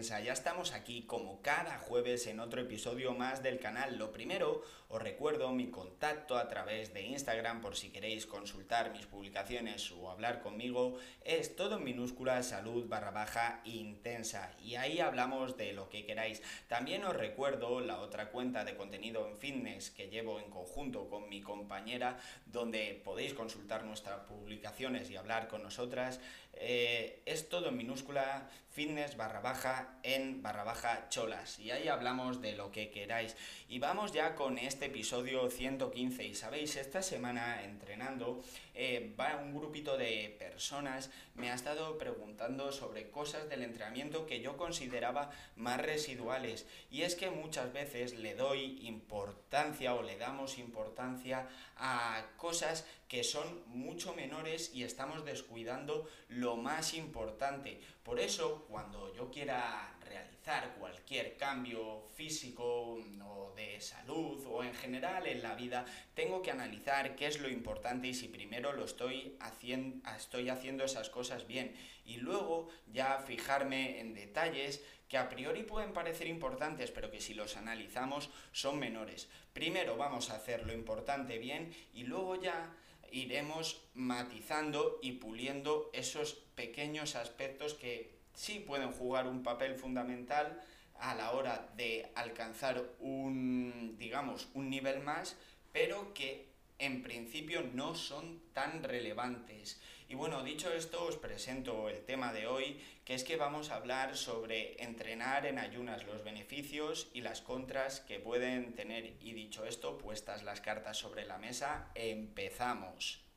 Ya estamos aquí como cada jueves en otro episodio más del canal. Lo primero, os recuerdo mi contacto a través de Instagram por si queréis consultar mis publicaciones o hablar conmigo. Es todo en minúscula salud barra baja intensa y ahí hablamos de lo que queráis. También os recuerdo la otra cuenta de contenido en fitness que llevo en conjunto con mi compañera donde podéis consultar nuestras publicaciones y hablar con nosotras. Eh, es todo en minúscula fitness barra baja en barra baja cholas. Y ahí hablamos de lo que queráis. Y vamos ya con este episodio 115 y sabéis esta semana entrenando eh, va un grupito de personas me ha estado preguntando sobre cosas del entrenamiento que yo consideraba más residuales. Y es que muchas veces le doy importancia o le damos importancia a cosas que son mucho menores y estamos descuidando lo más importante. Por eso, cuando yo quiera realizar cualquier cambio físico o de salud o en general en la vida, tengo que analizar qué es lo importante y si primero lo estoy haciendo, estoy haciendo esas cosas bien y luego ya fijarme en detalles que a priori pueden parecer importantes, pero que si los analizamos son menores. Primero vamos a hacer lo importante bien y luego ya iremos matizando y puliendo esos pequeños aspectos que sí pueden jugar un papel fundamental a la hora de alcanzar un, digamos, un nivel más, pero que en principio no son tan relevantes. Y bueno, dicho esto, os presento el tema de hoy, que es que vamos a hablar sobre entrenar en ayunas, los beneficios y las contras que pueden tener. Y dicho esto, puestas las cartas sobre la mesa, empezamos.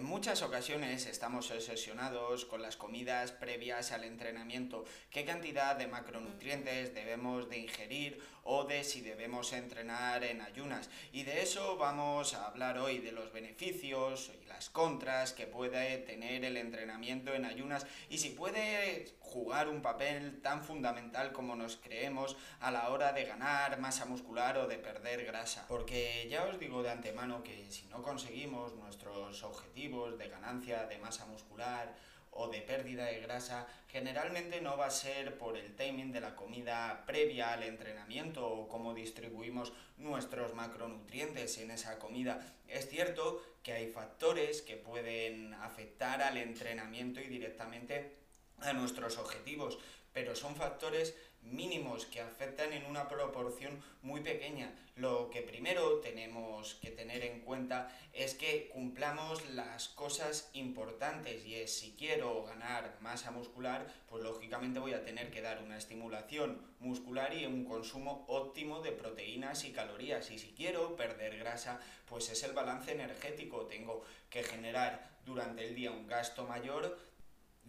En muchas ocasiones estamos obsesionados con las comidas previas al entrenamiento, qué cantidad de macronutrientes debemos de ingerir o de si debemos entrenar en ayunas. Y de eso vamos a hablar hoy, de los beneficios y las contras que puede tener el entrenamiento en ayunas y si puede jugar un papel tan fundamental como nos creemos a la hora de ganar masa muscular o de perder grasa. Porque ya os digo de antemano que si no conseguimos nuestros objetivos de ganancia de masa muscular o de pérdida de grasa, generalmente no va a ser por el timing de la comida previa al entrenamiento o cómo distribuimos nuestros macronutrientes en esa comida. Es cierto que hay factores que pueden afectar al entrenamiento y directamente a nuestros objetivos, pero son factores mínimos que afectan en una proporción muy pequeña. Lo que primero tenemos que tener en cuenta es que cumplamos las cosas importantes y es si quiero ganar masa muscular, pues lógicamente voy a tener que dar una estimulación muscular y un consumo óptimo de proteínas y calorías. Y si quiero perder grasa, pues es el balance energético. Tengo que generar durante el día un gasto mayor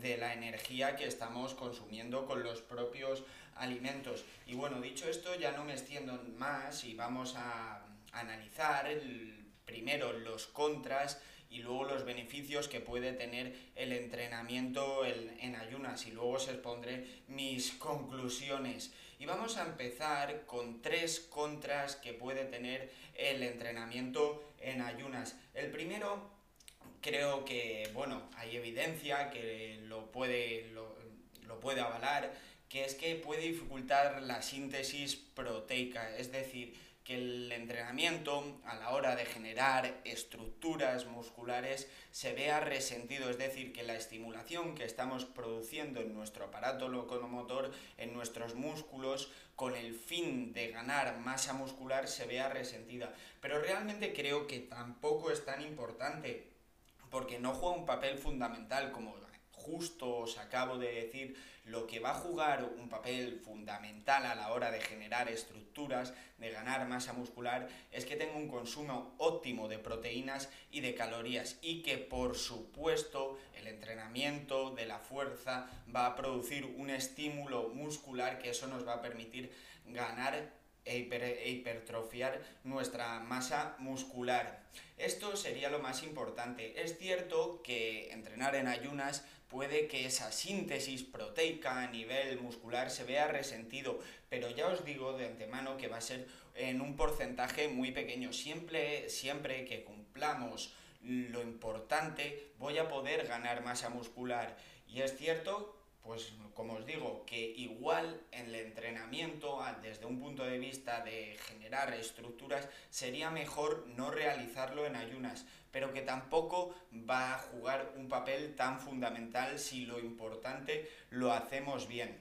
de la energía que estamos consumiendo con los propios alimentos. Y bueno, dicho esto, ya no me extiendo más y vamos a analizar primero los contras y luego los beneficios que puede tener el entrenamiento en, ayunas y luego os expondré mis conclusiones. Y vamos a empezar con tres contras que puede tener el entrenamiento en ayunas. El primero creo que, bueno, hay evidencia que lo puede, lo, puede avalar, que es que puede dificultar la síntesis proteica, es decir, que el entrenamiento a la hora de generar estructuras musculares se vea resentido, es decir, que la estimulación que estamos produciendo en nuestro aparato locomotor, en nuestros músculos, con el fin de ganar masa muscular, se vea resentida. Pero realmente creo que tampoco es tan importante porque no juega un papel fundamental como justo os acabo de decir, lo que va a jugar un papel fundamental a la hora de generar estructuras, de ganar masa muscular, es que tenga un consumo óptimo de proteínas y de calorías y que por supuesto el entrenamiento de la fuerza va a producir un estímulo muscular que eso nos va a permitir ganar e, hipertrofiar nuestra masa muscular. Esto sería lo más importante. Es cierto que entrenar en ayunas puede que esa síntesis proteica a nivel muscular se vea resentido, pero ya os digo de antemano que va a ser en un porcentaje muy pequeño. Siempre, siempre que cumplamos lo importante, voy a poder ganar masa muscular. Y es cierto pues como os digo, que igual en el entrenamiento, desde un punto de vista de generar estructuras, sería mejor no realizarlo en ayunas, pero que tampoco va a jugar un papel tan fundamental si lo importante lo hacemos bien.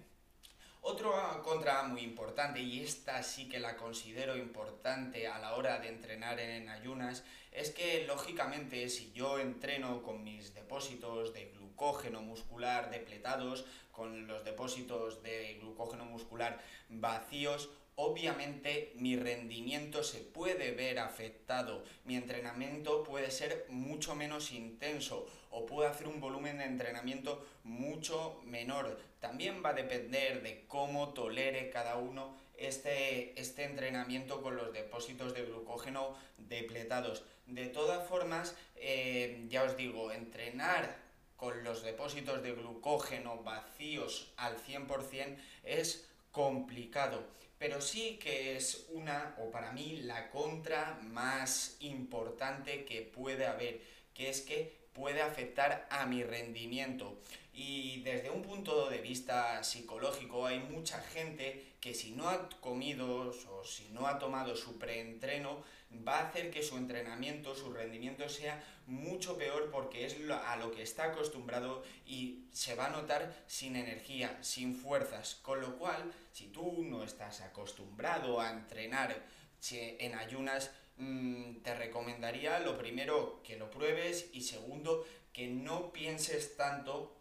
Otra contra muy importante, y esta sí que la considero importante a la hora de entrenar en ayunas, es que lógicamente si yo entreno con mis depósitos de glucógeno muscular depletados, con los depósitos de glucógeno muscular vacíos, obviamente mi rendimiento se puede ver afectado, mi entrenamiento puede ser mucho menos intenso o puedo hacer un volumen de entrenamiento mucho menor. También va a depender de cómo tolere cada uno este, este entrenamiento con los depósitos de glucógeno depletados. De todas formas, eh, ya os digo, entrenar con los depósitos de glucógeno vacíos al 100% es complicado. Pero sí que es una, o para mí, la contra más importante que puede haber, que es que puede afectar a mi rendimiento. Y desde un punto de vista psicológico hay mucha gente que si no ha comido o si no ha tomado su preentreno va a hacer que su entrenamiento, su rendimiento sea mucho peor porque es a lo que está acostumbrado y se va a notar sin energía, sin fuerzas. Con lo cual, si tú no estás acostumbrado a entrenar en ayunas, mm, te recomendaría lo primero que lo pruebes y segundo que no pienses tanto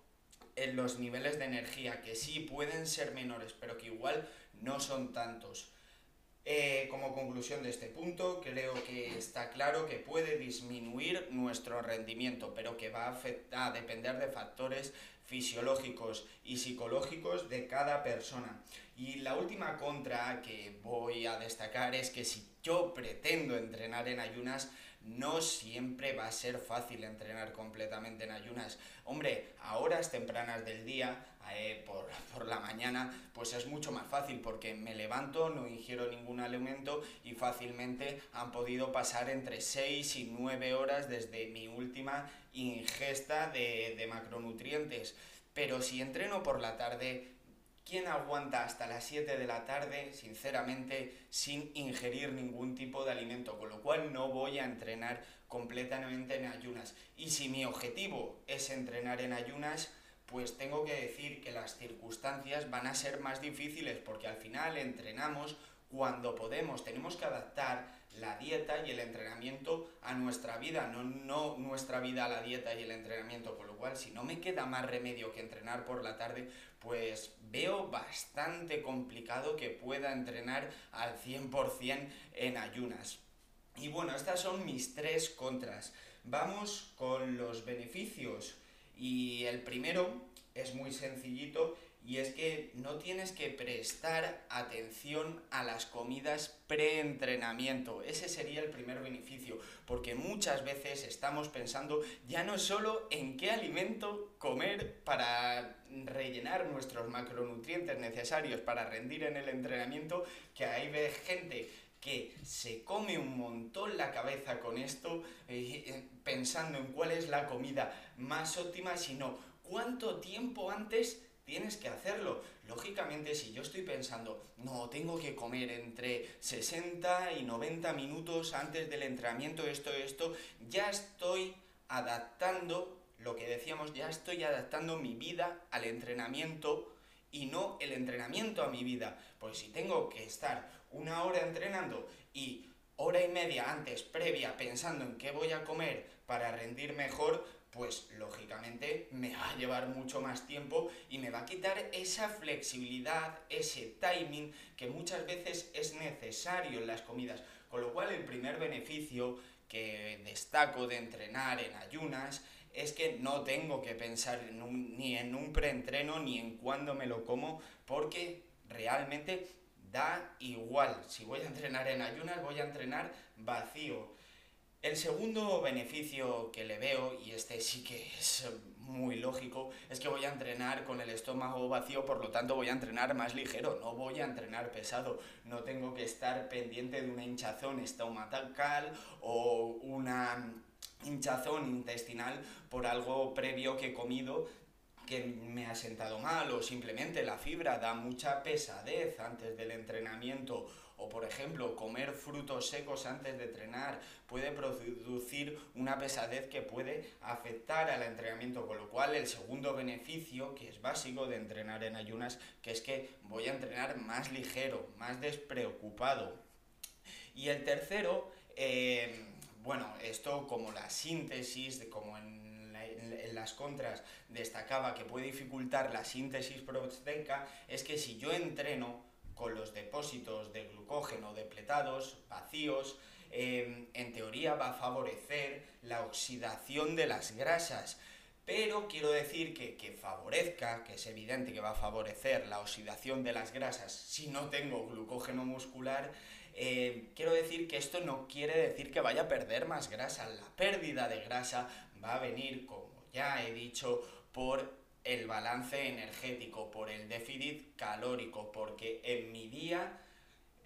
en los niveles de energía, que sí pueden ser menores, pero que igual no son tantos. Eh, como conclusión de este punto, creo que está claro que puede disminuir nuestro rendimiento, pero que va a, a depender de factores fisiológicos y psicológicos de cada persona. Y la última contra que voy a destacar es que si yo pretendo entrenar en ayunas, no siempre va a ser fácil entrenar completamente en ayunas. Hombre, a horas tempranas del día, eh, por, por, la mañana, pues es mucho más fácil porque me levanto, no ingiero ningún alimento y fácilmente han podido pasar entre 6 y 9 horas desde mi última ingesta de, de macronutrientes. Pero si entreno por la tarde, ¿Quién aguanta hasta las 7 de la tarde, sinceramente, sin ingerir ningún tipo de alimento? Con lo cual no voy a entrenar completamente en ayunas. Y si mi objetivo es entrenar en ayunas, pues tengo que decir que las circunstancias van a ser más difíciles porque al final entrenamos cuando podemos, tenemos que adaptar la dieta y el entrenamiento a nuestra vida, no, no nuestra vida a la dieta y el entrenamiento, con lo cual si no me queda más remedio que entrenar por la tarde, pues veo bastante complicado que pueda entrenar al 100% en ayunas. Y bueno, estas son mis tres contras. Vamos con los beneficios. Y el primero es muy sencillito y es que no tienes que prestar atención a las comidas pre-entrenamiento. Ese sería el primer beneficio, porque muchas veces estamos pensando ya no solo en qué alimento comer para rellenar nuestros macronutrientes necesarios para rendir en el entrenamiento, que hay gente que se come un montón la cabeza con esto, eh, pensando en cuál es la comida más óptima, sino cuánto tiempo antes tienes que hacerlo. Lógicamente, si yo estoy pensando, no, tengo que comer entre 60 y 90 minutos antes del entrenamiento, esto, esto, ya estoy adaptando, lo que decíamos, ya estoy adaptando mi vida al entrenamiento y no el entrenamiento a mi vida. Pues si tengo que estar una hora entrenando y hora y media antes, previa, pensando en qué voy a comer para rendir mejor, pues lógicamente me va a llevar mucho más tiempo y me va a quitar esa flexibilidad, ese timing que muchas veces es necesario en las comidas. Con lo cual el primer beneficio que destaco de entrenar en ayunas es que no tengo que pensar ni en un preentreno ni en cuándo me lo como porque realmente da igual. Si voy a entrenar en ayunas, voy a entrenar vacío. El segundo beneficio que le veo, y este sí que es muy lógico es que voy a entrenar con el estómago vacío, por lo tanto voy a entrenar más ligero, no voy a entrenar pesado, no tengo que estar pendiente de una hinchazón estomacal o una hinchazón intestinal por algo previo que he comido que me ha sentado mal o simplemente la fibra da mucha pesadez antes del entrenamiento o por ejemplo comer frutos secos antes de entrenar puede producir una pesadez que puede afectar al entrenamiento con lo cual el segundo beneficio que es básico de entrenar en ayunas que es que voy a entrenar más ligero más despreocupado. Y el tercero eh, bueno esto como la síntesis de como en en, las contras destacaba que puede dificultar la síntesis proteica es que si yo entreno con los depósitos de glucógeno depletados, vacíos, em, en teoría va a favorecer la oxidación de las grasas. Pero quiero decir que, que favorezca, que es evidente que va a favorecer la oxidación de las grasas si no tengo glucógeno muscular, eh, quiero decir que esto no quiere decir que vaya a perder más grasa. La pérdida de grasa va a venir, como ya he dicho, por el balance energético, por el déficit calórico, porque en mi día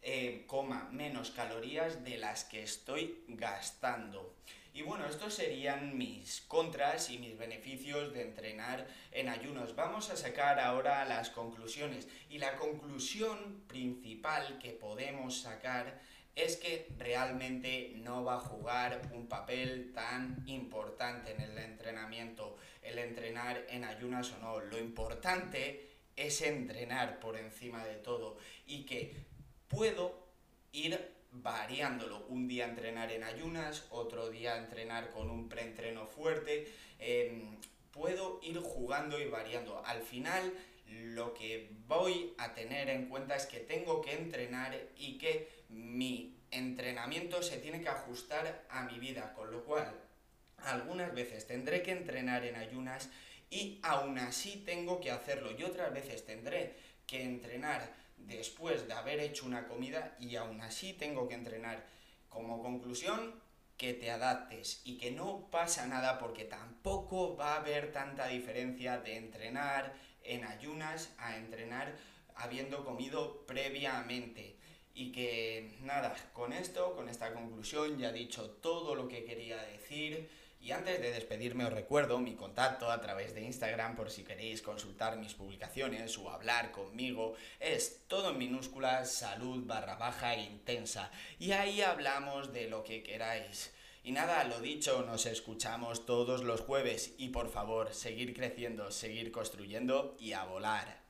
eh, coma menos calorías de las que estoy gastando. Y bueno, estos serían mis contras y mis beneficios de entrenar en ayunos. Vamos a sacar ahora las conclusiones. Y la conclusión principal que podemos sacar es que realmente no va a jugar un papel tan importante en el entrenamiento, el entrenar en ayunas o no. Lo importante es entrenar por encima de todo y que puedo ir variándolo. Un día entrenar en ayunas, otro día entrenar con un preentreno fuerte. Em, puedo ir jugando y variando. Al final, lo que voy a tener en cuenta es que tengo que entrenar y que mi entrenamiento se tiene que ajustar a mi vida, con lo cual algunas veces tendré que entrenar en ayunas y aún así tengo que hacerlo y otras veces tendré que entrenar después de haber hecho una comida y aún así tengo que entrenar. Como conclusión, que te adaptes y que no pasa nada porque tampoco va a haber tanta diferencia de entrenar en ayunas a entrenar habiendo comido previamente. Y que nada, con esto, con esta conclusión ya he dicho todo lo que quería decir. Y antes de despedirme os recuerdo mi contacto a través de Instagram por si queréis consultar mis publicaciones o hablar conmigo. Es todo en minúsculas salud barra baja intensa. Y ahí hablamos de lo que queráis. Y nada, lo dicho, nos escuchamos todos los jueves y por favor, seguir creciendo, seguir construyendo y a volar.